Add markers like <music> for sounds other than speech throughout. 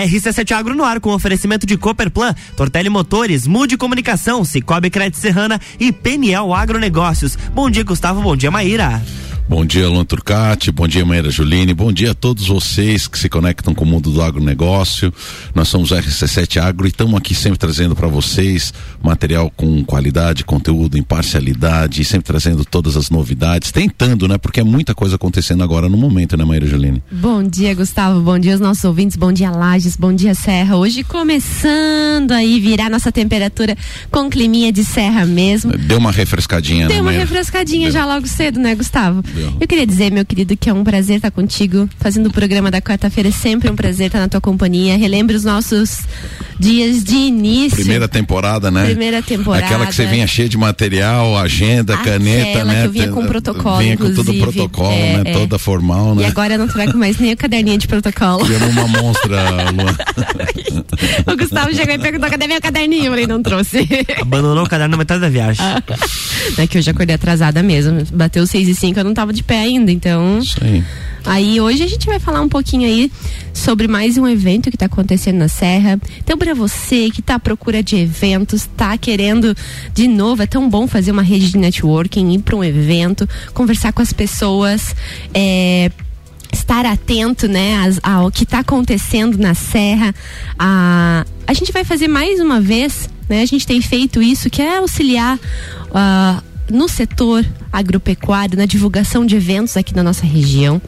RC7 Agro no ar com oferecimento de Cooperplan, Tortelli Motores, Mude Comunicação, Cicobi Crédito Serrana e Peniel Agronegócios. Bom dia, Gustavo. Bom dia, Maíra. Bom dia, Luan Turcati. Bom dia, Maíra Juline. Bom dia a todos vocês que se conectam com o mundo do agronegócio. Nós somos o RC7 Agro e estamos aqui sempre trazendo para vocês material com qualidade, conteúdo, imparcialidade, sempre trazendo todas as novidades, tentando, né? Porque é muita coisa acontecendo agora no momento, né, Maíra Juline? Bom dia, Gustavo. Bom dia aos nossos ouvintes. Bom dia, Lages. Bom dia, Serra. Hoje começando aí virar nossa temperatura com climinha de serra mesmo. Deu uma refrescadinha, Deu né? uma Maíra? refrescadinha Deu. já logo cedo, né, Gustavo? Eu queria dizer, meu querido, que é um prazer estar contigo, fazendo o programa da quarta-feira. É sempre um prazer estar na tua companhia. Relembre os nossos dias de início. Primeira temporada, né? Primeira temporada. Aquela que você vinha cheia de material, agenda, Aquela caneta, né? que eu vinha com Te- protocolo, Vinha com todo o protocolo, É, né? é. Toda formal, né? E agora não trago mais nem o caderninho de protocolo. Criamos uma monstra, Luan. <laughs> o Gustavo chegou e perguntou: cadê meu caderninho? Eu falei: não trouxe. Abandonou o caderno na metade da viagem. <laughs> é que eu já acordei atrasada mesmo. Bateu seis e cinco, eu não tava de pé ainda, então. Isso aí. Aí hoje a gente vai falar um pouquinho aí sobre mais um evento que está acontecendo na Serra. Então, para você que está à procura de eventos, está querendo de novo, é tão bom fazer uma rede de networking, ir para um evento, conversar com as pessoas, é, estar atento, né, ao que está acontecendo na Serra. A, a gente vai fazer mais uma vez, né? A gente tem feito isso, que é auxiliar. ah, no setor agropecuário, na divulgação de eventos aqui na nossa região,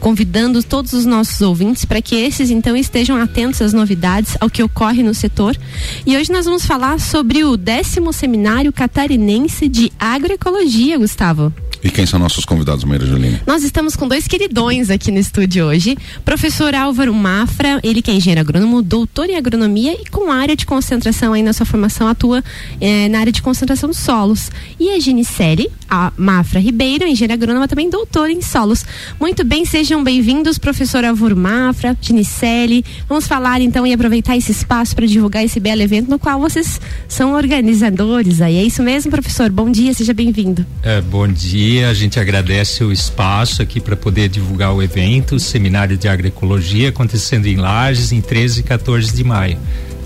convidando todos os nossos ouvintes para que esses então estejam atentos às novidades, ao que ocorre no setor. E hoje nós vamos falar sobre o décimo seminário catarinense de agroecologia, Gustavo. E quem são nossos convidados, Maíra Juline? Nós estamos com dois queridões aqui no estúdio hoje. Professor Álvaro Mafra, ele que é engenheiro agrônomo, doutor em agronomia e com área de concentração aí na sua formação atua eh, na área de concentração de solos. E a Ginicele, a Mafra Ribeiro, engenheira agrônoma também doutora em solos. Muito bem, sejam bem-vindos, professor Álvaro Mafra, Ginicele. Vamos falar então e aproveitar esse espaço para divulgar esse belo evento no qual vocês são organizadores aí. É isso mesmo, professor? Bom dia, seja bem-vindo. É, bom dia, a gente agradece o espaço aqui para poder divulgar o evento, o Seminário de Agroecologia, acontecendo em Lages em 13 e 14 de maio.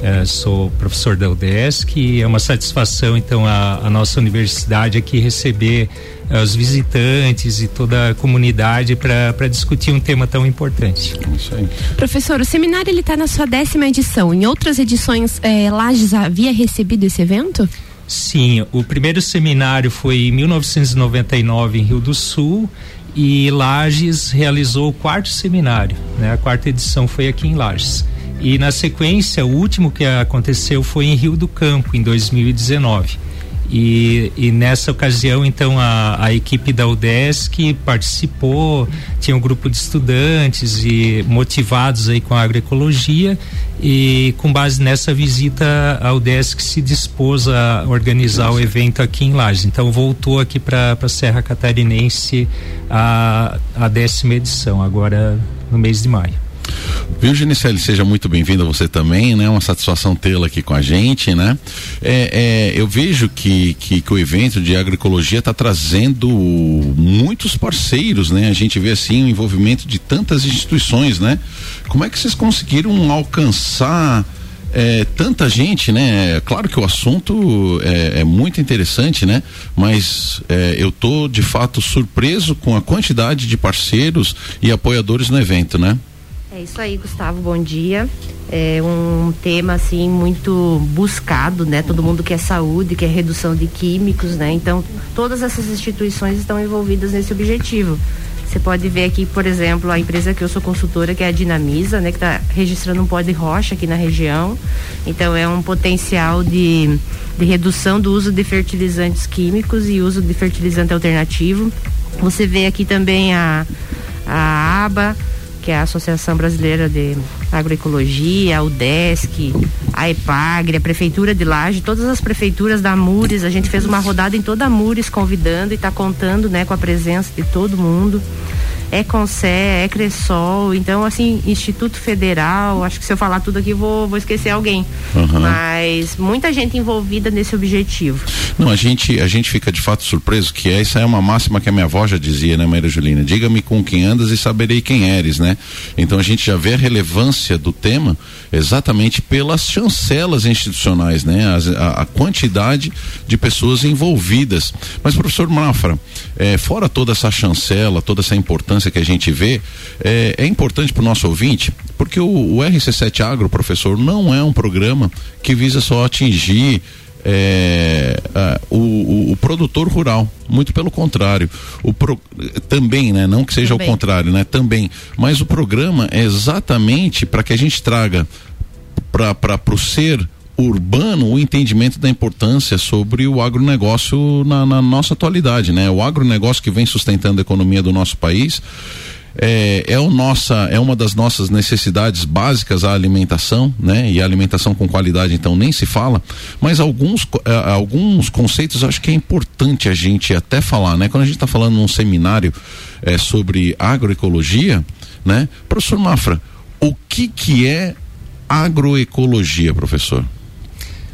É, sou professor da UDESC e é uma satisfação, então, a, a nossa universidade aqui receber eh, os visitantes e toda a comunidade para discutir um tema tão importante. Isso aí. Professor, o seminário ele está na sua décima edição. Em outras edições, eh, Lages havia recebido esse evento? Sim, o primeiro seminário foi em 1999 em Rio do Sul e Lages realizou o quarto seminário, né? A quarta edição foi aqui em Lages. E na sequência, o último que aconteceu foi em Rio do Campo em 2019. E, e nessa ocasião, então, a, a equipe da UDESC participou, tinha um grupo de estudantes e motivados aí com a agroecologia e com base nessa visita a UDESC se dispôs a organizar o evento aqui em Lages. Então voltou aqui para a Serra Catarinense a, a décima edição, agora no mês de maio. Viu, Genicelli, seja muito bem-vindo a você também, né? Uma satisfação tê-la aqui com a gente, né? É, é, eu vejo que, que, que o evento de agroecologia está trazendo muitos parceiros, né? A gente vê assim o envolvimento de tantas instituições, né? Como é que vocês conseguiram alcançar é, tanta gente, né? Claro que o assunto é, é muito interessante, né? Mas é, eu tô de fato surpreso com a quantidade de parceiros e apoiadores no evento, né? É isso aí, Gustavo, bom dia. É um tema assim muito buscado, né? Todo mundo quer saúde, quer redução de químicos, né? Então, todas essas instituições estão envolvidas nesse objetivo. Você pode ver aqui, por exemplo, a empresa que eu sou consultora, que é a Dinamisa, né, que está registrando um pó de rocha aqui na região. Então é um potencial de, de redução do uso de fertilizantes químicos e uso de fertilizante alternativo. Você vê aqui também a, a ABA, que é a Associação Brasileira de Agroecologia, a UDESC, a EPAGRE, a Prefeitura de Laje, todas as prefeituras da Mures, a gente fez uma rodada em toda a Mures convidando e está contando né, com a presença de todo mundo. É Conce, é Cressol, então assim, Instituto Federal, acho que se eu falar tudo aqui vou, vou esquecer alguém. Uhum. Mas muita gente envolvida nesse objetivo. Não, a gente, a gente fica de fato surpreso que essa é uma máxima que a minha avó já dizia, né, Maria Julina? Diga-me com quem andas e saberei quem eres, né? Então a gente já vê a relevância do tema exatamente pelas chancelas institucionais, né? As, a, a, quantidade de pessoas envolvidas. Mas, professor Mafra, é, fora toda essa chancela, toda essa importância que a gente vê, é, é importante para o nosso ouvinte, porque o, o RC7 Agro, professor, não é um programa que visa só atingir é, o, o, o, produtor rural, muito pelo contrário. O pro, também, né? Não que seja também. o contrário, né? Também. Mas o programa é exatamente para que a gente traga para o ser urbano o entendimento da importância sobre o agronegócio na, na nossa atualidade, né? O agronegócio que vem sustentando a economia do nosso país é, é, o nossa, é uma das nossas necessidades básicas a alimentação, né? E a alimentação com qualidade, então, nem se fala. Mas alguns, é, alguns conceitos acho que é importante a gente até falar, né? Quando a gente está falando num seminário é, sobre agroecologia, né? Professor Mafra, o que que é agroecologia, professor?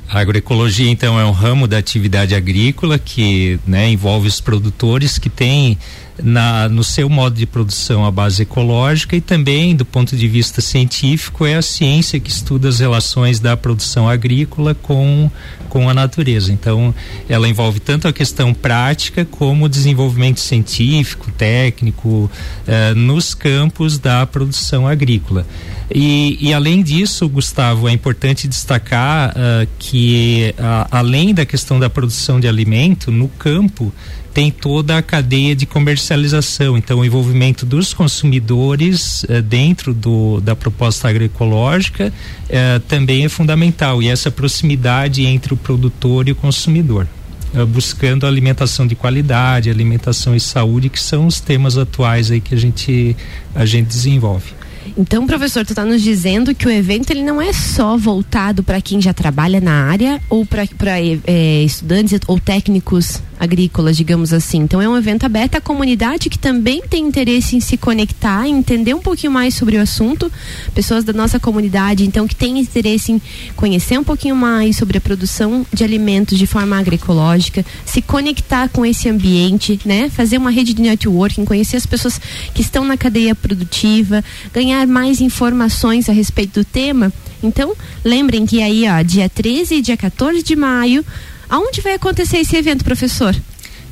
A agroecologia, então, é um ramo da atividade agrícola que né, envolve os produtores que têm na, no seu modo de produção a base ecológica e também do ponto de vista científico é a ciência que estuda as relações da produção agrícola com com a natureza. Então, ela envolve tanto a questão prática como o desenvolvimento científico, técnico eh, nos campos da produção agrícola. E, e, além disso, Gustavo, é importante destacar uh, que, uh, além da questão da produção de alimento, no campo tem toda a cadeia de comercialização. Então, o envolvimento dos consumidores eh, dentro do, da proposta agroecológica eh, também é fundamental. E essa proximidade entre o produtor e o consumidor. Eh, buscando alimentação de qualidade, alimentação e saúde, que são os temas atuais aí que a gente, a gente desenvolve. Então, professor, tu está nos dizendo que o evento ele não é só voltado para quem já trabalha na área ou para é, estudantes ou técnicos agrícolas, digamos assim. Então é um evento aberto à comunidade que também tem interesse em se conectar, entender um pouquinho mais sobre o assunto. Pessoas da nossa comunidade, então, que têm interesse em conhecer um pouquinho mais sobre a produção de alimentos de forma agroecológica, se conectar com esse ambiente, né? Fazer uma rede de networking, conhecer as pessoas que estão na cadeia produtiva, ganhar mais informações a respeito do tema. Então, lembrem que aí, ó, dia 13 e dia 14 de maio, Aonde vai acontecer esse evento, professor?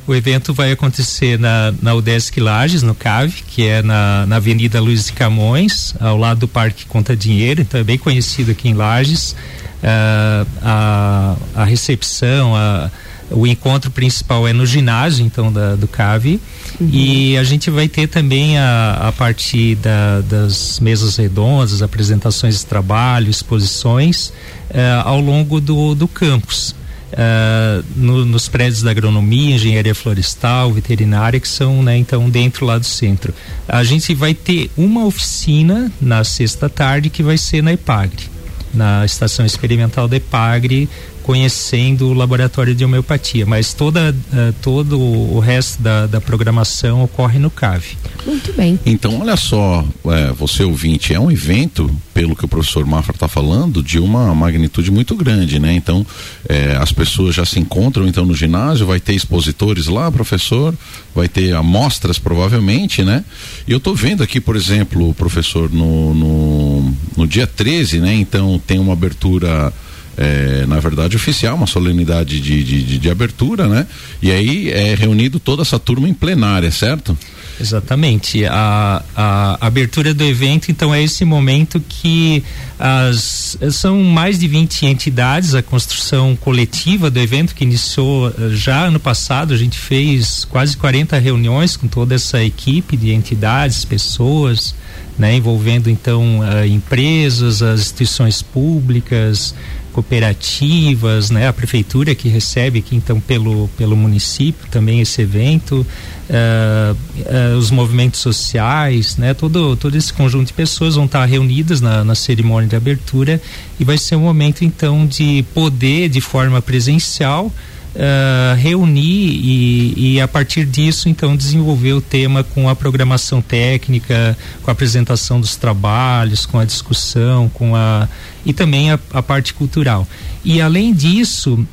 O evento vai acontecer na, na UDESC Lages, no CAV, que é na, na Avenida Luiz de Camões, ao lado do Parque Conta Dinheiro, então é bem conhecido aqui em Lages. Uh, a, a recepção, a, o encontro principal é no ginásio, então, da, do CAV. Uhum. E a gente vai ter também a, a partir da, das mesas redondas, apresentações de trabalho, exposições uh, ao longo do, do campus uh, no, nos prédios da agronomia, engenharia florestal, veterinária, que são, né, então, dentro lá do centro. A gente vai ter uma oficina na sexta tarde que vai ser na EPAGRE, na estação experimental da EPAGRE, conhecendo o laboratório de homeopatia, mas toda, uh, todo o resto da, da programação ocorre no CAV. Muito bem. Então, olha só, é, você ouvinte, é um evento, pelo que o professor Mafra está falando, de uma magnitude muito grande, né? Então, é, as pessoas já se encontram então no ginásio, vai ter expositores lá, professor, vai ter amostras provavelmente, né? E eu estou vendo aqui, por exemplo, professor, no, no, no dia 13, né? Então tem uma abertura é, na verdade, oficial, uma solenidade de, de, de, de, abertura, né? E aí é reunido toda essa turma em plenária, certo? Exatamente. A, a, abertura do evento, então, é esse momento que as, são mais de 20 entidades, a construção coletiva do evento que iniciou eh, já ano passado, a gente fez quase 40 reuniões com toda essa equipe de entidades, pessoas, né, envolvendo então uh, empresas, as instituições públicas, cooperativas, né, a prefeitura que recebe aqui então pelo pelo município também esse evento, uh, uh, os movimentos sociais, né, todo todo esse conjunto de pessoas vão estar reunidas na, na cerimônia de abertura e vai ser um momento então de poder de forma presencial uh, reunir e, e, a partir disso então desenvolver o tema com a programação técnica, com a apresentação dos trabalhos, com a discussão, com a e também a, a parte cultural. E além disso,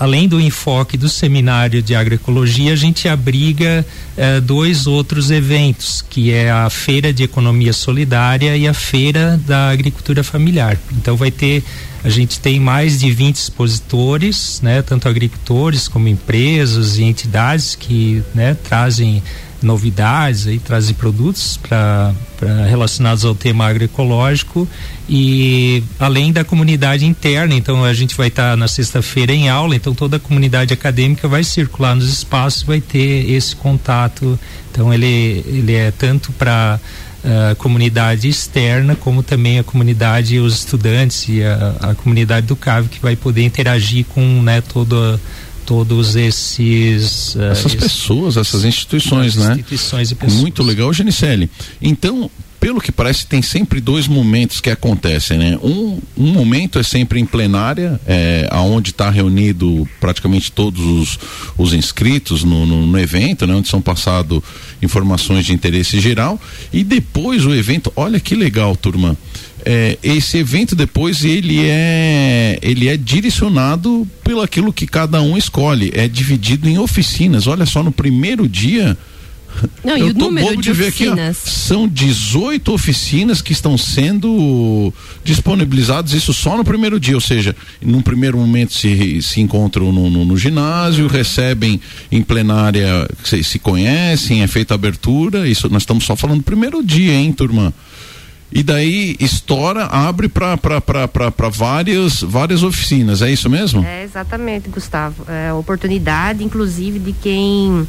além do enfoque do seminário de agroecologia, a gente abriga eh, dois outros eventos, que é a Feira de Economia Solidária e a Feira da Agricultura Familiar. Então vai ter a gente tem mais de 20 expositores, né, tanto agricultores como empresas e entidades que né, trazem novidades aí trazem produtos para relacionados ao tema agroecológico e além da comunidade interna. Então a gente vai estar tá na sexta-feira em aula então toda a comunidade acadêmica vai circular nos espaços vai ter esse contato. Então ele ele é tanto para a comunidade externa, como também a comunidade, os estudantes e a, a comunidade do CAV que vai poder interagir com né, toda todos esses uh, essas pessoas, essas instituições, né? Instituições e pessoas. Muito legal, Genicelli. Então, pelo que parece, tem sempre dois momentos que acontecem, né? Um, um momento é sempre em plenária, é, aonde está reunido praticamente todos os, os inscritos no, no, no, evento, né? Onde são passadas informações de interesse geral. E depois o evento, olha que legal, turma é, esse evento depois ele é ele é direcionado pelo aquilo que cada um escolhe. É dividido em oficinas. Olha só no primeiro dia <laughs> não, eu e o tô número bobo de, de ver aqui, ó, são 18 oficinas que estão sendo disponibilizadas, isso só no primeiro dia, ou seja, num primeiro momento se, se encontram no, no, no ginásio, recebem em plenária, se, se conhecem, é feita abertura, isso nós estamos só falando do primeiro dia, hein, turma? E daí estoura, abre para várias, várias oficinas, é isso mesmo? É, exatamente, Gustavo. É oportunidade, inclusive, de quem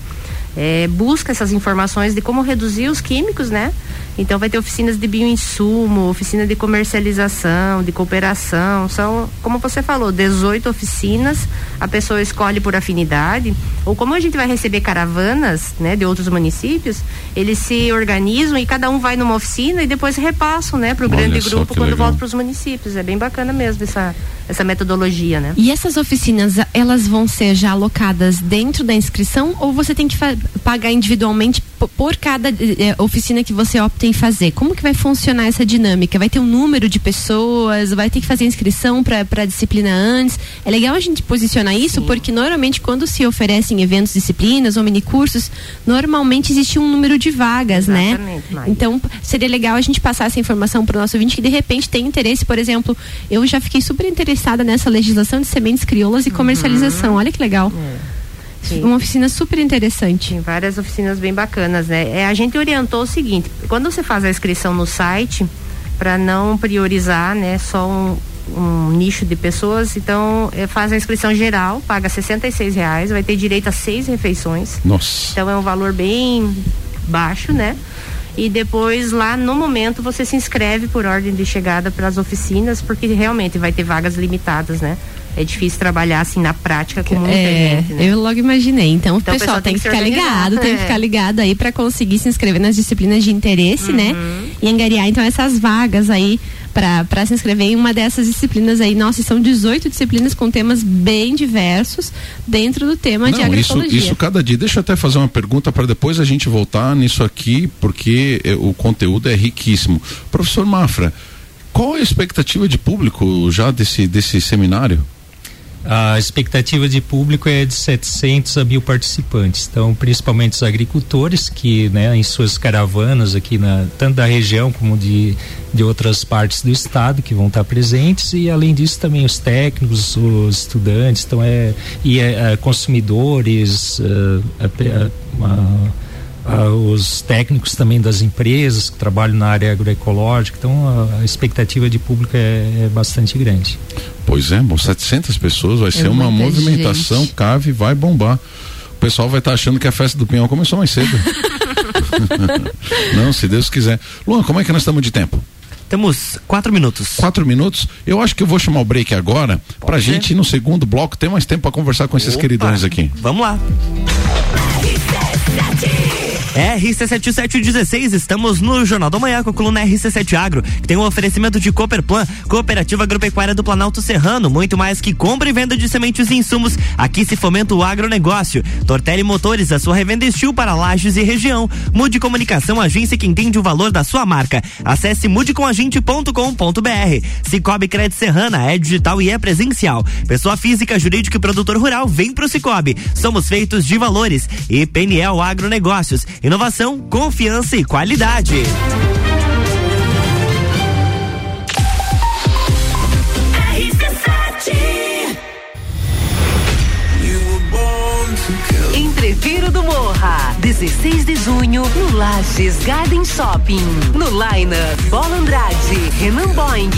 é, busca essas informações de como reduzir os químicos, né? Então vai ter oficinas de bioinsumo, oficina de comercialização, de cooperação. São, como você falou, 18 oficinas. A pessoa escolhe por afinidade. Ou como a gente vai receber caravanas né, de outros municípios, eles se organizam e cada um vai numa oficina e depois repassam né, para o grande grupo quando legal. volta para os municípios. É bem bacana mesmo essa, essa metodologia, né? E essas oficinas, elas vão ser já alocadas dentro da inscrição ou você tem que pagar individualmente por cada eh, oficina que você opta em fazer? Como que vai funcionar essa dinâmica? Vai ter um número de pessoas? Vai ter que fazer inscrição para a disciplina antes? É legal a gente posicionar isso Sim. porque normalmente quando se oferecem eventos, disciplinas ou minicursos, normalmente existe um número de vagas, né? Exatamente, né? Então seria legal a gente passar essa informação para o nosso ouvinte que de repente tem interesse, por exemplo, eu já fiquei super interessada nessa legislação de sementes crioulas e uhum. comercialização. Olha que legal. É. Sim. Uma oficina super interessante. Tem várias oficinas bem bacanas, né? É, a gente orientou o seguinte: quando você faz a inscrição no site, para não priorizar, né, só um, um nicho de pessoas, então é, faz a inscrição geral, paga R$ reais, vai ter direito a seis refeições. Nossa. Então é um valor bem baixo, né? e depois lá no momento você se inscreve por ordem de chegada para as oficinas porque realmente vai ter vagas limitadas, né? É difícil trabalhar assim na prática como é, internet, né? Eu logo imaginei. Então, então o pessoal, tem, que, ficar ligado, é. tem que ficar ligado aí para conseguir se inscrever nas disciplinas de interesse, né? uhum. né? E angariar então essas vagas aí para se inscrever em uma dessas disciplinas aí. Nossa, são 18 disciplinas com temas bem diversos dentro do tema Não, de agroecologia. Isso, isso cada dia. Deixa eu até fazer uma pergunta para depois a gente voltar nisso aqui, porque eh, o conteúdo é riquíssimo. Professor Mafra, qual a expectativa de público já desse, desse seminário? A expectativa de público é de 700 a mil participantes. Então, principalmente os agricultores que, né, em suas caravanas aqui na tanto da região como de, de outras partes do estado que vão estar presentes e além disso também os técnicos, os estudantes, então é e é, é consumidores, uh, uh, os técnicos também das empresas que trabalham na área agroecológica, então a, a expectativa de público é, é, bastante grande. Pois é, bom, 700 pessoas, vai é ser uma movimentação, gente. cave, vai bombar. O pessoal vai estar tá achando que a festa do Pinhão começou mais cedo. <laughs> Não, se Deus quiser. Luan, como é que nós estamos de tempo? Temos quatro minutos. Quatro minutos. Eu acho que eu vou chamar o break agora Pode pra ser. gente no segundo bloco ter mais tempo para conversar com esses Opa, queridões aqui. Vamos lá. RC7716, estamos no Jornal da Manhã com a coluna RC7 Agro, que tem um oferecimento de Cooperplan, Cooperativa Agropecuária do Planalto Serrano, muito mais que compra e venda de sementes e insumos, aqui se fomenta o agronegócio. Tortelli Motores, a sua revenda estil para lajes e região. Mude Comunicação, agência que entende o valor da sua marca. Acesse mudecomagente.com.br. Cicobi Crédito Serrana, é digital e é presencial. Pessoa física, jurídica e produtor rural, vem pro Cicobi. Somos feitos de valores. E PNL Agronegócios Inovação, confiança e qualidade. Entreviro do Morra, 16 de junho, no Lages Garden Shopping. No Liner, Bola Andrade, Renan Boing,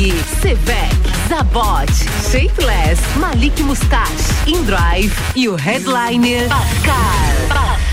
Sevec, Zabot, Shapeless, Malik Mustache, InDrive e o headliner Pascal. Pascal.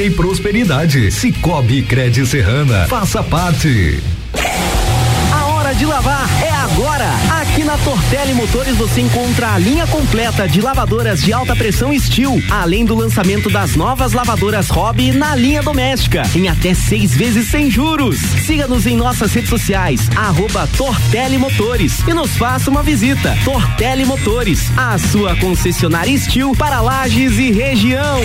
e prosperidade. Cicobi Cred Serrana. Faça parte. A hora de lavar é agora. Aqui na Tortelli Motores você encontra a linha completa de lavadoras de alta pressão Steel, além do lançamento das novas lavadoras Hobby na linha doméstica, em até seis vezes sem juros. Siga-nos em nossas redes sociais, arroba Tortelli Motores e nos faça uma visita. Tortelli Motores, a sua concessionária Steel para lajes e região.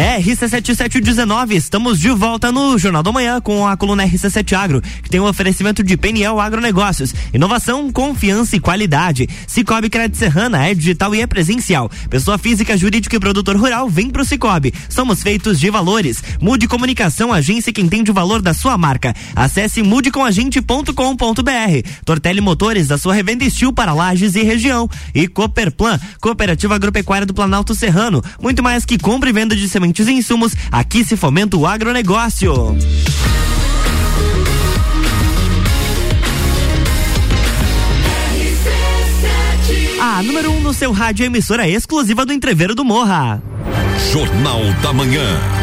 RC7719, estamos de volta no Jornal da Manhã com a coluna RC7 Agro, que tem um oferecimento de PNL Agronegócios, inovação, confiança e qualidade. Cicobi Crédito Serrana é digital e é presencial. Pessoa física, jurídica e produtor rural, vem pro Cicobi. Somos feitos de valores. Mude Comunicação, agência que entende o valor da sua marca. Acesse mudecomagente.com.br. Tortelli Motores, da sua revenda Estil para lajes e região. E Cooperplan, Cooperativa Agropecuária do Planalto Serrano. Muito mais que compra e venda de sementes e insumos, aqui se fomenta o agronegócio. A número 1 um no seu rádio emissora exclusiva do Entreveiro do Morra. Jornal da Manhã.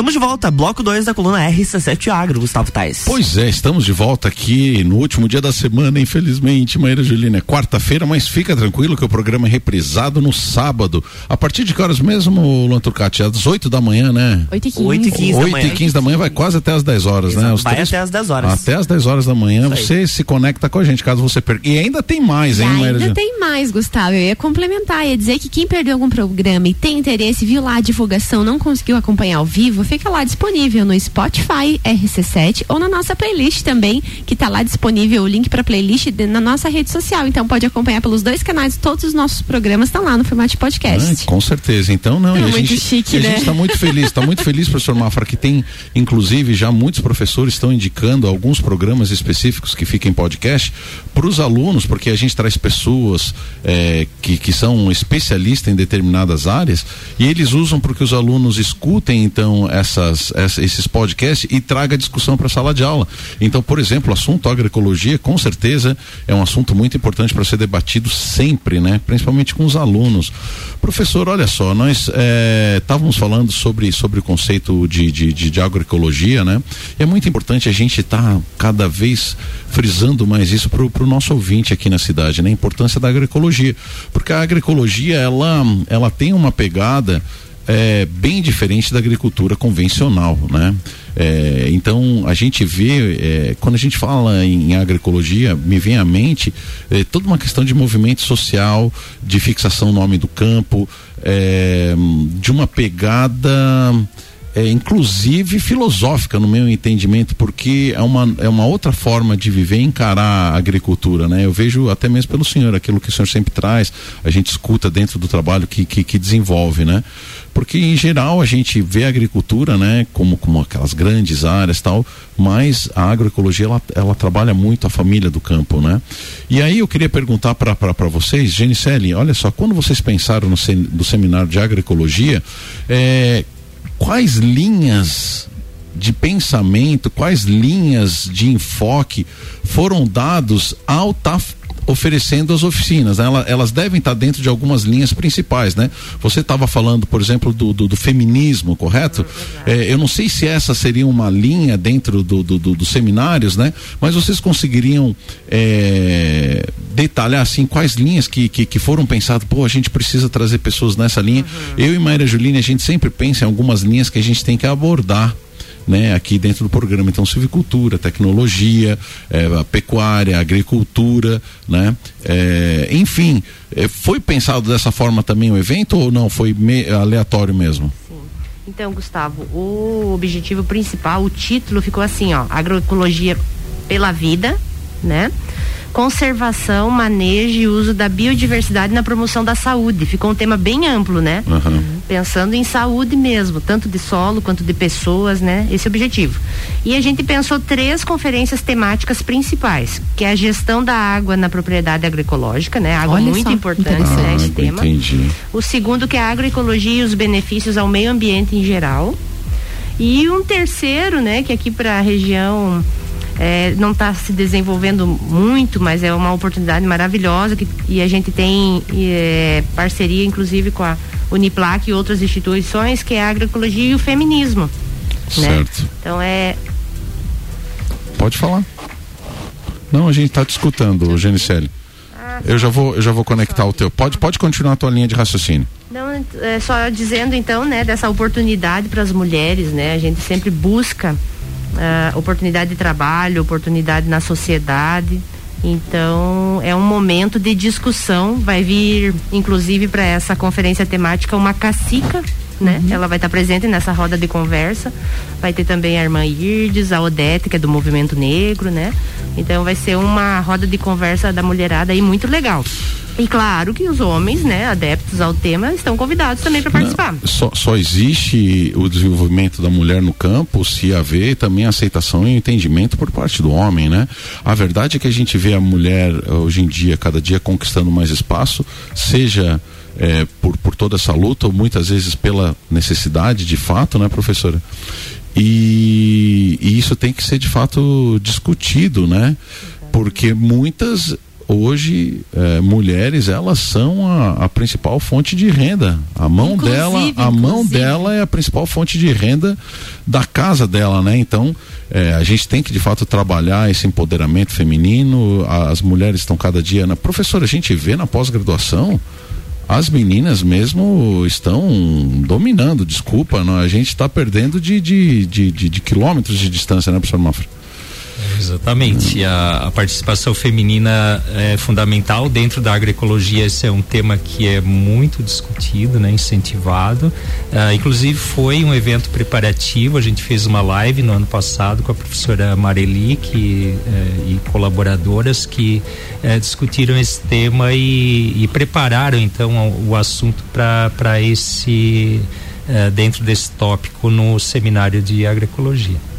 Estamos de volta, bloco 2 da coluna RC7 Agro, Gustavo Tais. Pois é, estamos de volta aqui no último dia da semana, infelizmente, Maíra Julina. É quarta-feira, mas fica tranquilo que o programa é reprisado no sábado. A partir de que horas mesmo, Luan Turcati? Às 8 da manhã, né? 8 e 15. 8 e 15 da 8 manhã. e 15 da manhã vai quase até as 10 horas, né? Os Vai três- até as 10 horas. Até as 10 horas da manhã Isso aí. você se conecta com a gente, caso você perca. E ainda tem mais, hein, Maíra ainda tem mais, Gustavo. Eu ia complementar, ia dizer que quem perdeu algum programa e tem interesse, viu lá a divulgação, não conseguiu acompanhar ao vivo, fica lá disponível no Spotify RC7 ou na nossa playlist também, que está lá disponível o link para playlist de, na nossa rede social. Então pode acompanhar pelos dois canais, todos os nossos programas estão lá no formato de podcast. Ah, com certeza. Então não, É e a muito gente, chique, e a né? gente está muito feliz, está muito feliz, <laughs> professor Mafra, que tem, inclusive, já muitos professores estão indicando alguns programas específicos que fiquem em podcast para os alunos, porque a gente traz pessoas eh, que, que são especialistas em determinadas áreas e eles usam para que os alunos escutem então essas, essa- esses podcasts e traga discussão para a sala de aula. Então, por exemplo, o assunto agroecologia, com certeza, é um assunto muito importante para ser debatido sempre, né? Principalmente com os alunos. Professor, olha só, nós eh, estávamos falando sobre, sobre o conceito de, de, de, de agroecologia, né? E é muito importante a gente estar cada vez frisando mais isso para o nosso ouvinte aqui na cidade, né? A importância da agroecologia. Porque a agroecologia, ela, ela tem uma pegada é, bem diferente da agricultura convencional, né? É, então a gente vê é, quando a gente fala em agroecologia me vem à mente é, toda uma questão de movimento social, de fixação no homem do campo, é, de uma pegada é, inclusive filosófica no meu entendimento, porque é uma, é uma outra forma de viver e encarar a agricultura, né? Eu vejo até mesmo pelo senhor, aquilo que o senhor sempre traz, a gente escuta dentro do trabalho que, que, que desenvolve, né? Porque em geral a gente vê a agricultura, né, como, como aquelas grandes áreas tal, mas a agroecologia ela, ela trabalha muito a família do campo, né? E aí eu queria perguntar para vocês, Genicelli, olha só, quando vocês pensaram no, no seminário de agroecologia, é, quais linhas de pensamento, quais linhas de enfoque foram dados ao estar oferecendo as oficinas, né? Ela- elas devem estar dentro de algumas linhas principais, né? Você estava falando, por exemplo, do, do, do feminismo, correto? É, eu não sei se essa seria uma linha dentro do, do, do- dos seminários, né? Mas vocês conseguiriam é, detalhar assim quais linhas que, que, que foram pensadas? Pô, a gente precisa trazer pessoas nessa linha. Eu e Maíra Juline, a gente sempre pensa em algumas linhas que a gente tem que abordar né, aqui dentro do programa. Então, silvicultura, tecnologia, a pecuária, agricultura, né? Eh, enfim, eh, foi pensado dessa forma também o evento ou não? Foi me- aleatório mesmo? Então, Gustavo, o objetivo principal, o título ficou assim, ó, agroecologia pela vida, né? Conservação, manejo e uso da biodiversidade na promoção da saúde. Ficou um tema bem amplo, né? Aham. Pensando em saúde mesmo, tanto de solo quanto de pessoas, né? Esse é o objetivo. E a gente pensou três conferências temáticas principais, que é a gestão da água na propriedade agroecológica, né? Água Olha muito só, importante, interessante. né? Esse Ah, tema. entendi. O segundo que é a agroecologia e os benefícios ao meio ambiente em geral. E um terceiro, né, que aqui para a região eh, não está se desenvolvendo muito, mas é uma oportunidade maravilhosa que, e a gente tem eh, parceria, inclusive, com a Uniplac e outras instituições, que é a agroecologia e o feminismo. Né? Certo. Então é Pode falar. Não, a gente está te escutando, Genicelli. Eu já vou, eu já vou conectar o teu. Pode, pode continuar a tua linha de raciocínio. Não, é só dizendo então, né, dessa oportunidade para as mulheres, né? A gente sempre busca ah, oportunidade de trabalho, oportunidade na sociedade. Então, é um momento de discussão. Vai vir, inclusive, para essa conferência temática uma cacica, né? Ela vai estar presente nessa roda de conversa. Vai ter também a irmã Irdes, a Odete, que é do movimento negro, né? Então, vai ser uma roda de conversa da mulherada aí muito legal. E claro que os homens, né, adeptos ao tema, estão convidados também para participar. Só, só existe o desenvolvimento da mulher no campo se haver também aceitação e entendimento por parte do homem, né? A verdade é que a gente vê a mulher eh, hoje em dia, cada dia conquistando mais espaço, seja eh, por, por toda essa luta ou muitas vezes pela necessidade de fato, né, professora? E, e isso tem que ser de fato discutido, né? Porque muitas hoje eh, mulheres elas são a, a principal fonte de renda a mão Inclusive, dela a mão inclusive. dela é a principal fonte de renda da casa dela né então eh, a gente tem que de fato trabalhar esse empoderamento feminino as mulheres estão cada dia na professora a gente vê na pós-graduação as meninas mesmo estão dominando desculpa não, a gente está perdendo de, de, de, de, de quilômetros de distância né professor Mafra Exatamente. A, a, participação feminina é fundamental dentro da agroecologia. Esse é um tema que é muito discutido, né, incentivado. Uh, inclusive foi um evento preparativo. A gente fez uma live no ano passado com a professora Mareli que, uh, e colaboradoras que uh, discutiram esse tema e, e prepararam então o, assunto para esse dentro desse tópico no seminário de agroecologia.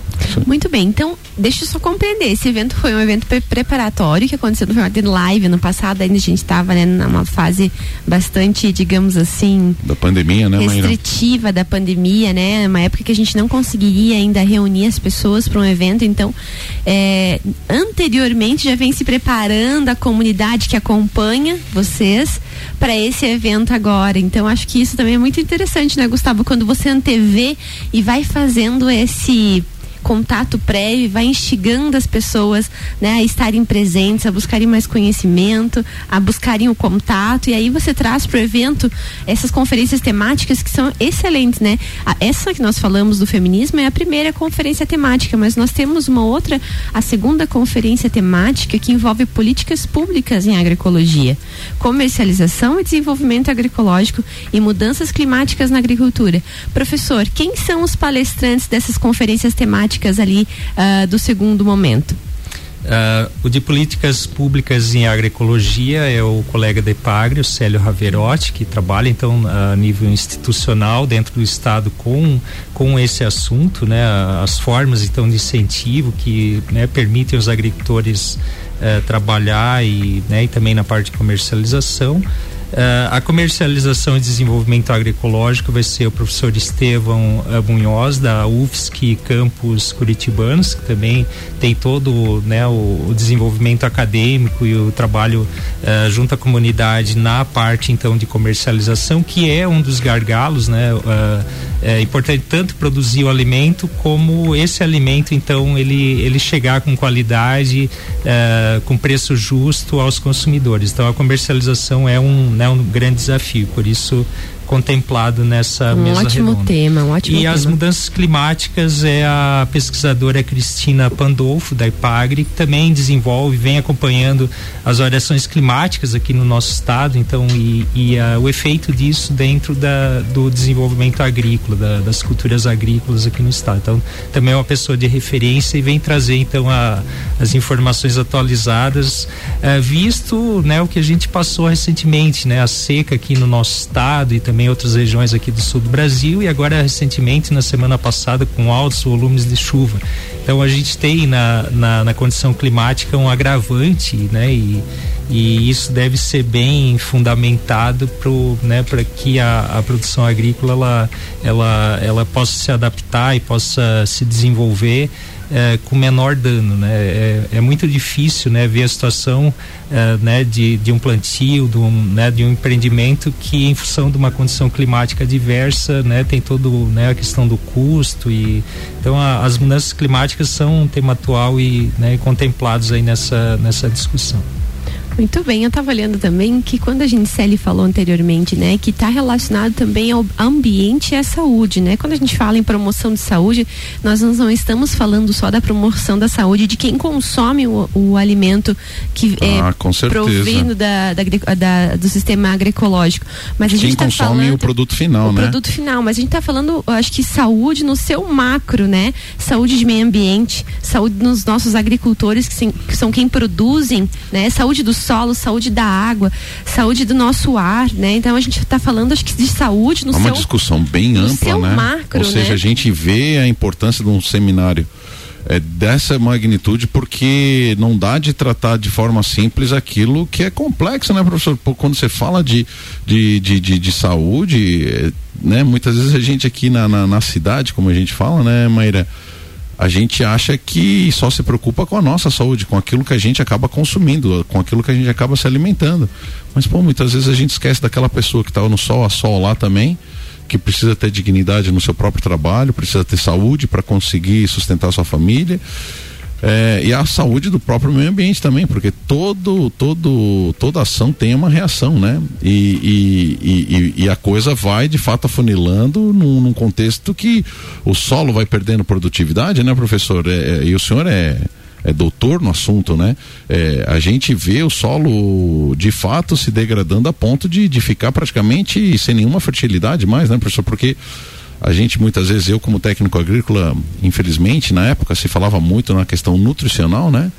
Muito bem, então deixa eu só compreender. Esse evento foi um evento pre preparatório que aconteceu no formato de live no passado, ainda a gente estava né, numa fase bastante, digamos assim. Da pandemia, né, Restritiva Maíra? da pandemia, né? Uma época que a gente não conseguiria ainda reunir as pessoas para um evento. Então, é, anteriormente já vem se preparando a comunidade que acompanha vocês para esse evento agora. Então, acho que isso também é muito interessante, né, Gustavo? Quando você antevê e vai fazendo esse contato prévio, vai instigando as pessoas né, a estarem presentes, a buscarem mais conhecimento, a buscarem o contato. E aí você traz para o evento essas conferências temáticas que são excelentes, né? Essa que nós falamos do feminismo é a primeira conferência temática, mas nós temos uma outra, a segunda conferência temática que envolve políticas públicas em agroecologia, comercialização e desenvolvimento agroecológico e mudanças climáticas na agricultura. Professor, quem são os palestrantes dessas conferências temáticas? Temáticas ali uh, do segundo momento? Uh, o de políticas públicas em agroecologia é o colega de Epagre, o Célio Raverotti, que trabalha então a nível institucional dentro do estado com com esse assunto, né? As formas então de incentivo que né, permitem os agricultores uh, trabalhar e, né, e também na parte de comercialização. Uh, a comercialização e desenvolvimento agroecológico vai ser o professor Estevão uh, Munhoz, da UFSC Campus Curitibanos, que também tem todo né, o, o desenvolvimento acadêmico e o trabalho uh, junto à comunidade na parte então de comercialização, que é um dos gargalos, né? É importante tanto produzir o alimento como esse alimento então ele ele chegar com qualidade com preço justo aos consumidores então a comercialização é um né, um grande desafio. Por isso, contemplado nessa um mesa ótimo redonda. tema, um ótimo e tema. as mudanças climáticas é a pesquisadora Cristina Pandolfo da IPAGRE que também desenvolve, vem acompanhando as variações climáticas aqui no nosso estado, então e, e a, o efeito disso dentro da, do desenvolvimento agrícola, da, das culturas agrícolas aqui no estado. Então também é uma pessoa de referência e vem trazer então a, as informações atualizadas, é, visto né o que a gente passou recentemente, né a seca aqui no nosso estado e também também outras regiões aqui do sul do Brasil e agora recentemente na semana passada com altos volumes de chuva. Então a gente tem na, na, na condição climática um agravante, né? E, e isso deve ser bem fundamentado para né, que a, a, produção agrícola ela, ela, ela possa se adaptar e possa se desenvolver é, com menor dano, né? É, é, muito difícil, né, ver a situação, é, né, de, de um plantio, de um, né, de um empreendimento que em função de uma condição climática diversa, né, tem todo, né, a questão do custo e então a, as mudanças climáticas são um tema atual e, né, contemplados aí nessa nessa discussão. Muito bem, eu estava olhando também que quando a gente Gincelli falou anteriormente, né, que está relacionado também ao ambiente e à saúde, né? Quando a gente fala em promoção de saúde, nós não estamos falando só da promoção da saúde de quem consome o, o alimento que é ah, é provindo da, da, da, do sistema agroecológico, mas a gente está falando o produto final, o né? produto final, mas a gente está falando, acho que saúde no seu macro, né? Saúde de meio ambiente, saúde nos nossos agricultores que, sim, que são quem produzem, né? Saúde do solo, saúde da água, saúde do nosso ar, né? Então a gente está falando acho que de saúde no é uma seu, discussão bem ampla, né? Macro, Ou seja, né? a gente vê a importância de um seminário é, dessa magnitude porque não dá de tratar de forma simples aquilo que é complexo, né, professor? Quando você fala de, de, de, de, de saúde, é, né, muitas vezes a gente aqui na, na, na cidade, como a gente fala, né, Maíra? A gente acha que só se preocupa com a nossa saúde, com aquilo que a gente acaba consumindo, com aquilo que a gente acaba se alimentando. Mas, pô, muitas vezes a gente esquece daquela pessoa que está no sol a sol lá também, que precisa ter dignidade no seu próprio trabalho, precisa ter saúde para conseguir sustentar sua família é, e a saúde do próprio meio ambiente também, porque todo, todo, toda ação tem uma reação, né? E, e, e, e a coisa vai de fato afunilando num, num, contexto que o solo vai perdendo produtividade, né, professor? É, é e o senhor é, é doutor no assunto, né? É, a gente vê o solo de fato se degradando a ponto de, de ficar praticamente sem nenhuma fertilidade mais, né, professor? Porque a gente muitas vezes, eu como técnico agrícola, infelizmente, na época se falava muito na questão nutricional, né?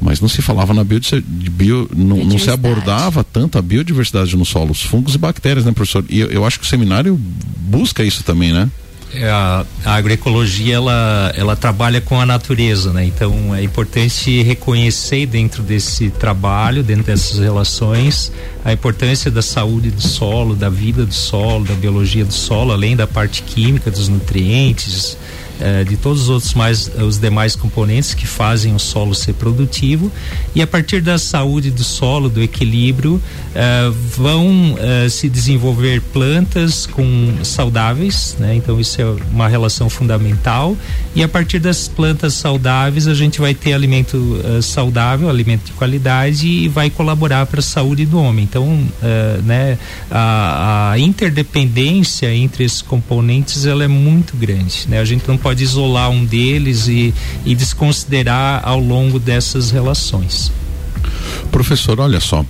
Mas não se falava na bio, bio não, não, se abordava tanto a biodiversidade no solo, os fungos e bactérias, né, professor? E eu, eu acho que o seminário busca isso também, né? É, a, a, agroecologia ela, ela trabalha com a natureza, né? Então é importante reconhecer dentro desse trabalho, dentro dessas relações, a importância da saúde do solo, da vida do solo, da biologia do solo, além da parte química dos nutrientes, eh, de todos os outros mais os demais componentes que fazem o solo ser produtivo. E a partir da saúde do solo do equilíbrio eh, vão eh, se desenvolver plantas com saudáveis né? Então isso é uma relação fundamental. E a partir das plantas saudáveis a gente vai ter alimento saudável alimento de qualidade e vai colaborar para a saúde do homem. Então né a, a interdependência entre esses componentes ela é muito grande né? A gente não pode pode isolar um deles e, e desconsiderar ao longo dessas relações. Professor, olha só.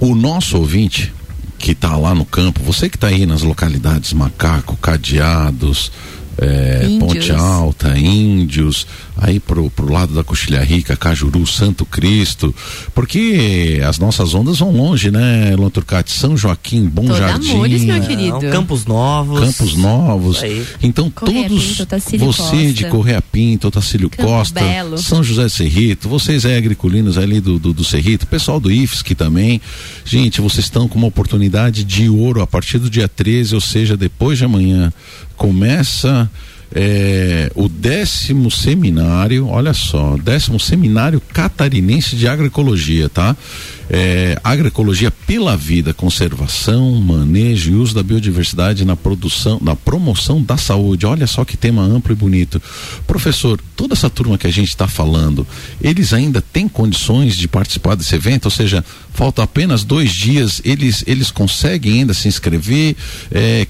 O nosso ouvinte que está lá no campo, você que está aí nas localidades Macaco, Cadeados, é, Ponte Alta, Índios, aí pro, pro lado da Coxilha Rica, Cajuru, Santo Cristo, porque as nossas ondas vão longe, né, Luan Turcati? São Joaquim, Bom Toda Jardim. Amores, meu querido. Campos Novos. Campos Novos. Então Correia todos, Pinto, você Costa. de Correia Pinto, Otacílio Campo Costa, Belo. São José do Cerrito, vocês é agriculinos ali do, do, do Cerrito, pessoal do IFSC também, gente, vocês estão com uma oportunidade de ouro a partir do dia 13, ou seja, depois de amanhã, começa é, o décimo seminário, olha só, décimo seminário catarinense de agroecologia, tá? É, agroecologia pela vida, conservação, manejo e uso da biodiversidade na produção, na promoção da saúde. Olha só que tema amplo e bonito. Professor, toda essa turma que a gente está falando, eles ainda têm condições de participar desse evento? Ou seja, falta apenas dois dias, eles, eles conseguem ainda se inscrever? É,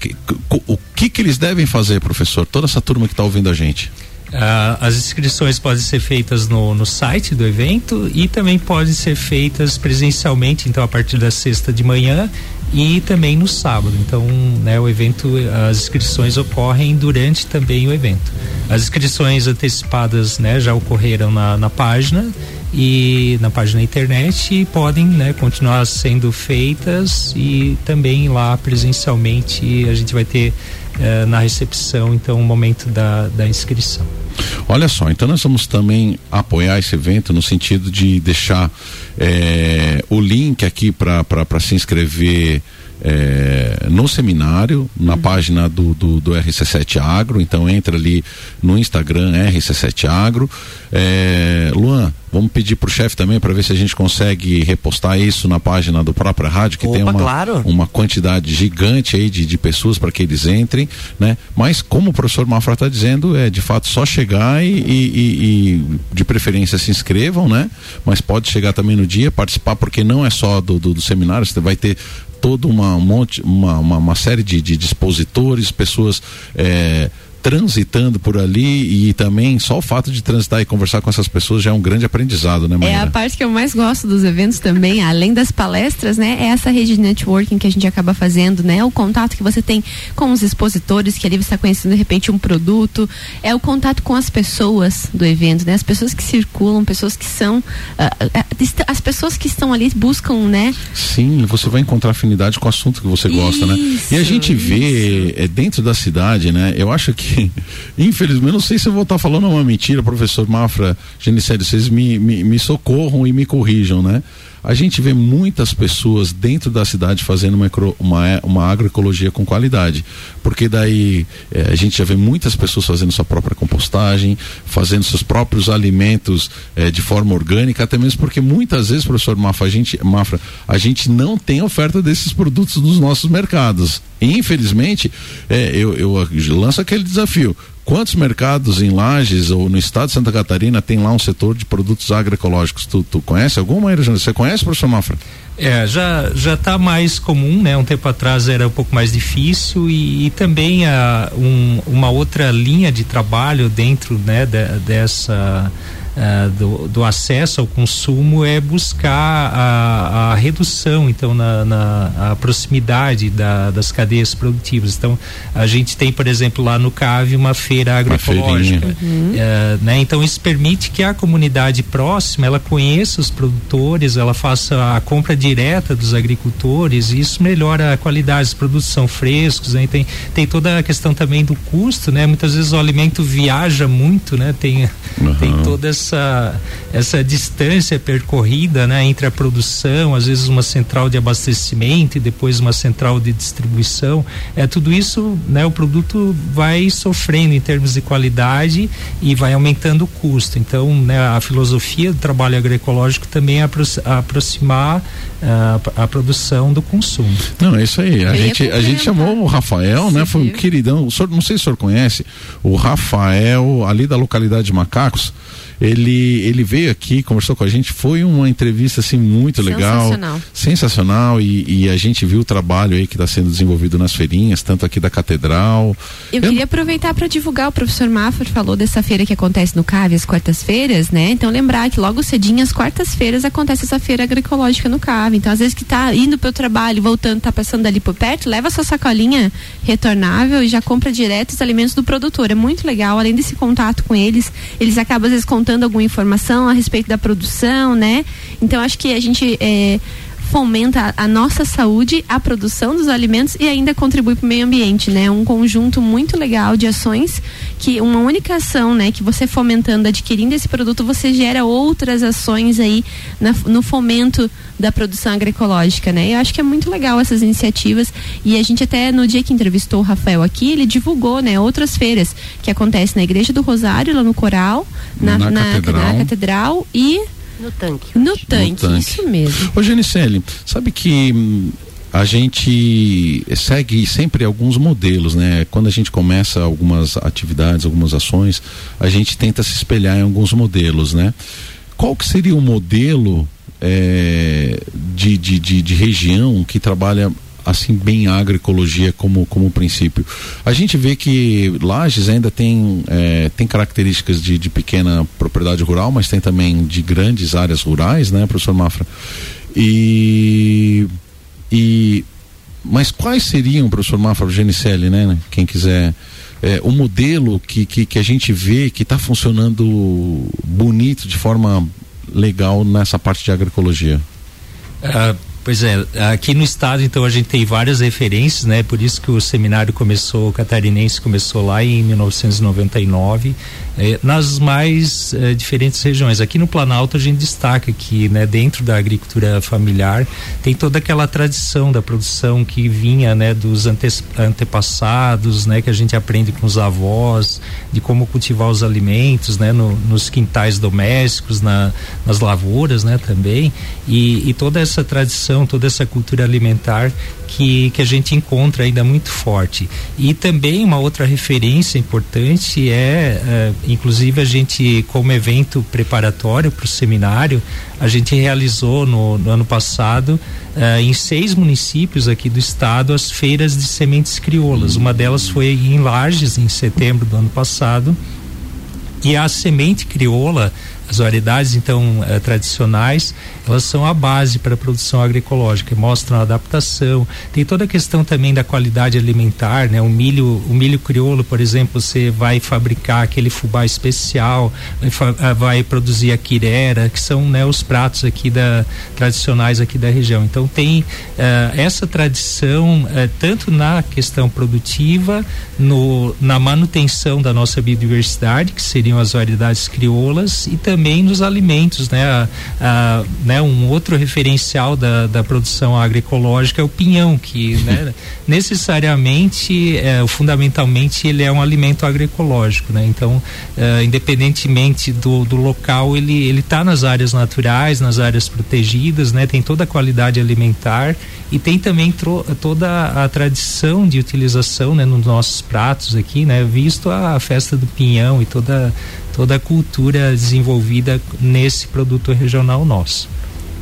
o que que eles devem fazer, professor? Toda essa turma que está ouvindo a gente. Ah, as inscrições podem ser feitas no, no site do evento e também podem ser feitas presencialmente, então a partir da sexta de manhã e também no sábado. Então, né, o evento, as inscrições ocorrem durante também o evento. As inscrições antecipadas, né, já ocorreram na, na página e na página da internet e podem, né, continuar sendo feitas e também lá presencialmente a gente vai ter eh, na recepção então o momento da, da inscrição. Olha só, então nós vamos também apoiar esse evento no sentido de deixar eh, o link aqui para se inscrever eh, no seminário, na página do, do, do RC7 Agro. Então entra ali no Instagram RC7 Agro. Eh, Luan, vamos pedir pro chefe também para ver se a gente consegue repostar isso na página do próprio rádio, que tem Opa, uma, claro. uma quantidade gigante aí de, de pessoas para que eles entrem, né? Mas como o professor Mafra está dizendo, é de fato só chegar e, e- e- e, de preferência se inscrevam, né? Mas pode chegar também no dia, participar, porque não é só do, do, do seminário, você vai ter toda uma um monte, uma, uma, uma série de, de expositores, pessoas é, transitando por ali e também só o fato de transitar e conversar com essas pessoas já é um grande aprendizado, né, É Maíra? a parte que eu mais gosto dos eventos também, além das palestras, né? É essa rede de networking que a gente acaba fazendo, né? O contato que você tem com os expositores, que ali você está conhecendo de repente um produto, é o contato com as pessoas do evento, né? As pessoas que circulam, pessoas que são. est- as pessoas que estão ali buscam, né? Sim, você vai encontrar afinidade com o assunto que você gosta, né? E a Isso, gente vê é, dentro da cidade, né? Eu acho que, <laughs> infelizmente, eu não sei se eu vou estar falando uma mentira, professor Mafra, Genicério, vocês me, me, me socorram e me corrijam, né? A gente vê muitas pessoas dentro da cidade fazendo uma, uma, uma agroecologia com qualidade. Porque daí eh, a gente já vê muitas pessoas fazendo sua própria compostagem, fazendo seus próprios alimentos eh, de forma orgânica, até mesmo porque muitas vezes, professor Mafra, a gente, Mafra, a gente não tem oferta desses produtos nos nossos mercados. Infelizmente, eh, eu, eu lanço aquele desafio. Quantos mercados em Lages ou no estado de Santa Catarina tem lá um setor de produtos agroecológicos? Tu, tu conhece alguma? Você conhece, professor Mafra? É, já já está mais comum, né? Um tempo atrás era um pouco mais difícil e, e também a, um, uma outra linha de trabalho dentro, né, de, dessa Uh, do, do, acesso ao consumo é buscar a, a redução, então, na, na a proximidade da, das cadeias produtivas. Então, a gente tem, por exemplo, lá no CAV uma feira agroecológica. Uhum. Uh, né? Então, isso permite que a comunidade próxima ela conheça os produtores, ela faça a compra direta dos agricultores, e isso melhora a qualidade, os produtos são frescos, né? tem, tem toda a questão também do custo, né? Muitas vezes o alimento viaja muito, né? Tem, uhum. tem toda essa essa distância percorrida, né, entre a produção, às vezes uma central de abastecimento e depois uma central de distribuição, é tudo isso, né, o produto vai sofrendo em termos de qualidade e vai aumentando o custo. Então, né, a filosofia do trabalho agroecológico também é apro aproximar uh, a produção do consumo. Não, é isso aí. A gente a gente chamou o Rafael, né, foi um queridão. O senhor, não sei se o senhor conhece, o Rafael ali da localidade de Macacos ele, ele veio aqui, conversou com a gente, foi uma entrevista assim muito legal. Sensacional. Sensacional e, e a gente viu o trabalho aí que está sendo desenvolvido nas feirinhas, tanto aqui da Catedral. Eu, Eu... queria aproveitar para divulgar, o professor Maffer falou dessa feira que acontece no CAV às quartas-feiras, né? Então lembrar que logo cedinho às quartas-feiras acontece essa feira agroecológica no CAV. Então às vezes que tá indo para o trabalho, voltando, tá passando ali por perto, leva sua sacolinha retornável e já compra direto os alimentos do produtor. É muito legal, além desse contato com eles, eles acabam às vezes contando alguma informação a respeito da produção, né? Então acho que a gente é, fomenta a, nossa saúde, a produção dos alimentos e ainda contribui para o meio ambiente, né? Um conjunto muito legal de ações que uma única ação, né, que você fomentando, adquirindo esse produto, você gera outras ações aí na, no fomento da produção agroecológica, né? Eu acho que é muito legal essas iniciativas e a gente até no dia que entrevistou o Rafael aqui, ele divulgou, né, outras feiras que acontecem na Igreja do Rosário, lá no Coral, na, na, na, catedral. na catedral e no tanque. No tanque, no tanque. isso mesmo. Ô, Genicelli, sabe que hum, a gente segue sempre alguns modelos, né? Quando a gente começa algumas atividades, algumas ações, a gente tenta se espelhar em alguns modelos, né? Qual que seria o modelo é, de, de, de, de região que trabalha assim bem a agroecologia como, como princípio. A gente vê que Lages ainda tem, é, tem características de, de pequena propriedade rural, mas tem também de grandes áreas rurais, né, professor Mafra? E, e mas quais seriam, professor Mafra, Genicelli, né? Quem quiser é, o modelo que, que, que a gente vê que está funcionando bonito de forma legal nessa parte de agroecologia? Uh, Pois é, aqui no estado então a gente tem várias referências, né? Por isso que o seminário começou, o catarinense começou lá em 1999, eh, nas mais eh, diferentes regiões. Aqui no Planalto a gente destaca que, né, dentro da agricultura familiar tem toda aquela tradição da produção que vinha, né, dos ante antepassados, né, que a gente aprende com os avós, de como cultivar os alimentos, né, no, nos quintais domésticos, na, nas lavouras, né, também, e, e toda essa tradição toda essa cultura alimentar que, que a gente encontra ainda muito forte. E também uma outra referência importante é, é inclusive a gente, como evento preparatório para o seminário, a gente realizou no, no ano passado uh, em seis municípios aqui do estado as feiras de sementes crioulas. Uma delas foi em Lages, em setembro do ano passado. E a semente crioula as variedades, então, eh, tradicionais, elas são a base para a produção agroecológica, mostram a adaptação. Tem toda a questão também da qualidade alimentar, né? O milho, o milho crioulo, por exemplo, você vai fabricar aquele fubá especial, vai, eh, vai produzir a quirera, que são né, os pratos aqui da tradicionais aqui da região. Então tem eh, essa tradição tanto na questão produtiva, no, na manutenção da nossa biodiversidade, que seriam as variedades crioulas, e também também nos alimentos, né? A, a, né? Um outro referencial da, da produção agroecológica é o pinhão, que né? <laughs> necessariamente, é, fundamentalmente, ele é um alimento agroecológico, né? Então, é, independentemente do, do local, ele ele está nas áreas naturais, nas áreas protegidas, né? Tem toda a qualidade alimentar e tem também toda a tradição de utilização, né? Nos nossos pratos aqui, né? Visto a festa do pinhão e toda toda a cultura desenvolvida nesse produto regional nosso.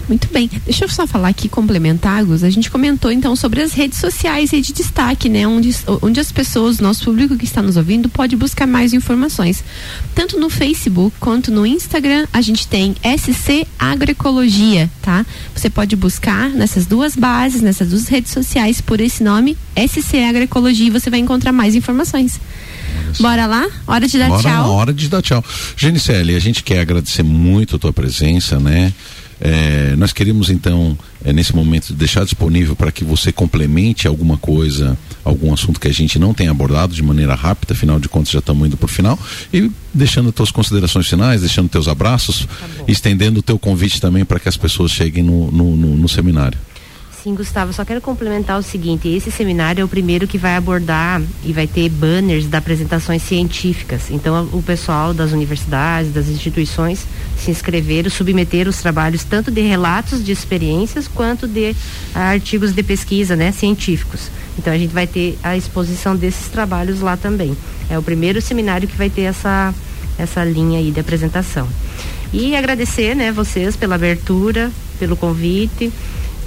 Muito bem. Deixa eu só falar aqui, complementar, Gus. A gente comentou então sobre as redes sociais e de destaque, né? Onde, onde as pessoas, nosso público que está nos ouvindo, pode buscar mais informações. Tanto no Facebook quanto no Instagram, a gente tem SC Agroecologia, tá? Você pode buscar nessas duas bases, nessas duas redes sociais, por esse nome, SC Agroecologia, e você vai encontrar mais informações. Bora lá? Hora de dar Bora tchau. Hora de dar tchau. Genicele, a gente quer agradecer muito a tua presença, né? É, nós queremos então, é, nesse momento, deixar disponível para que você complemente alguma coisa, algum assunto que a gente não tenha abordado de maneira rápida, afinal de contas já estamos indo para o final, e deixando tuas considerações finais, deixando teus abraços, estendendo o teu convite também para que as pessoas cheguem no, no, no, no seminário. Sim, Gustavo, só quero complementar o seguinte: esse seminário é o primeiro que vai abordar e vai ter banners da apresentações científicas. Então, o pessoal das universidades, das instituições se inscreveram, submeteram os trabalhos tanto de relatos de experiências quanto de ah, artigos de pesquisa, né, científicos. Então, a gente vai ter a exposição desses trabalhos lá também. É o primeiro seminário que vai ter essa essa linha aí de apresentação. E agradecer, né, vocês pela abertura, pelo convite.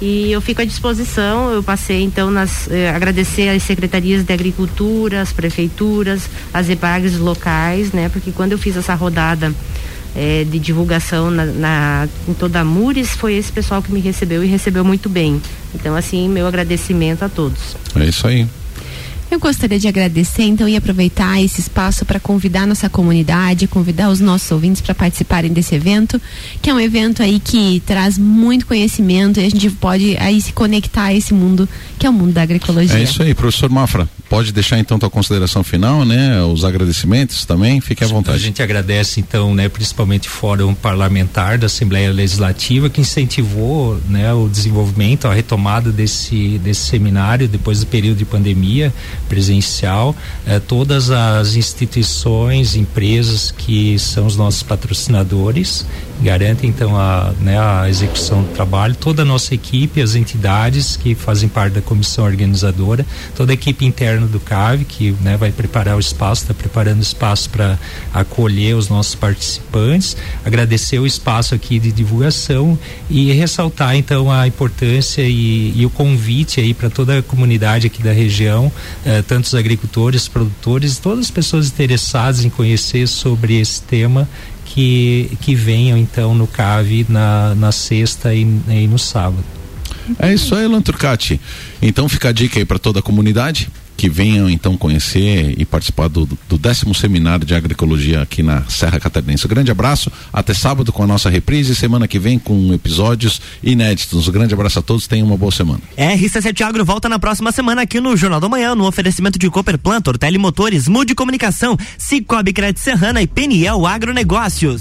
E eu fico à disposição. Eu passei então nas eh, agradecer às secretarias de agricultura, as prefeituras, as EPAGs locais, né? Porque quando eu fiz essa rodada eh, de divulgação na, na, em toda a Mures, foi esse pessoal que me recebeu e recebeu muito bem. Então, assim, meu agradecimento a todos. É isso aí. Eu gostaria de agradecer, então, e aproveitar esse espaço para convidar nossa comunidade, convidar os nossos ouvintes para participarem desse evento, que é um evento aí que traz muito conhecimento e a gente pode aí se conectar a esse mundo que é o mundo da agroecologia. É isso aí, professor Mafra. Pode deixar então tua consideração final, né? Os agradecimentos também, fique à vontade. A gente agradece então, né, principalmente o Fórum Parlamentar da Assembleia Legislativa que incentivou, né, o desenvolvimento, a retomada desse desse seminário depois do período de pandemia presencial, eh, todas as instituições, empresas que são os nossos patrocinadores garantem então a, né, a execução do trabalho, toda a nossa equipe, as entidades que fazem parte da comissão organizadora, toda a equipe interna do CAV que né, vai preparar o espaço, está preparando o espaço para acolher os nossos participantes, agradecer o espaço aqui de divulgação e ressaltar então a importância e, e o convite aí para toda a comunidade aqui da região, eh, tanto os agricultores, produtores, todas as pessoas interessadas em conhecer sobre esse tema que, que venham então no CAV na, na sexta e, e no sábado. É isso aí, Lanturcati. Então fica a dica aí para toda a comunidade que venham então conhecer e participar do, do décimo seminário de agroecologia aqui na Serra Catarinense. Um grande abraço, até sábado com a nossa reprise, semana que vem com episódios inéditos. Um grande abraço a todos, tenham uma boa semana. RC7 Agro volta na próxima semana aqui no Jornal da Manhã, no oferecimento de Cooper Plant, Ortele Motores, Mude Comunicação, Cicobi Crédito Serrana e Peniel Agronegócios.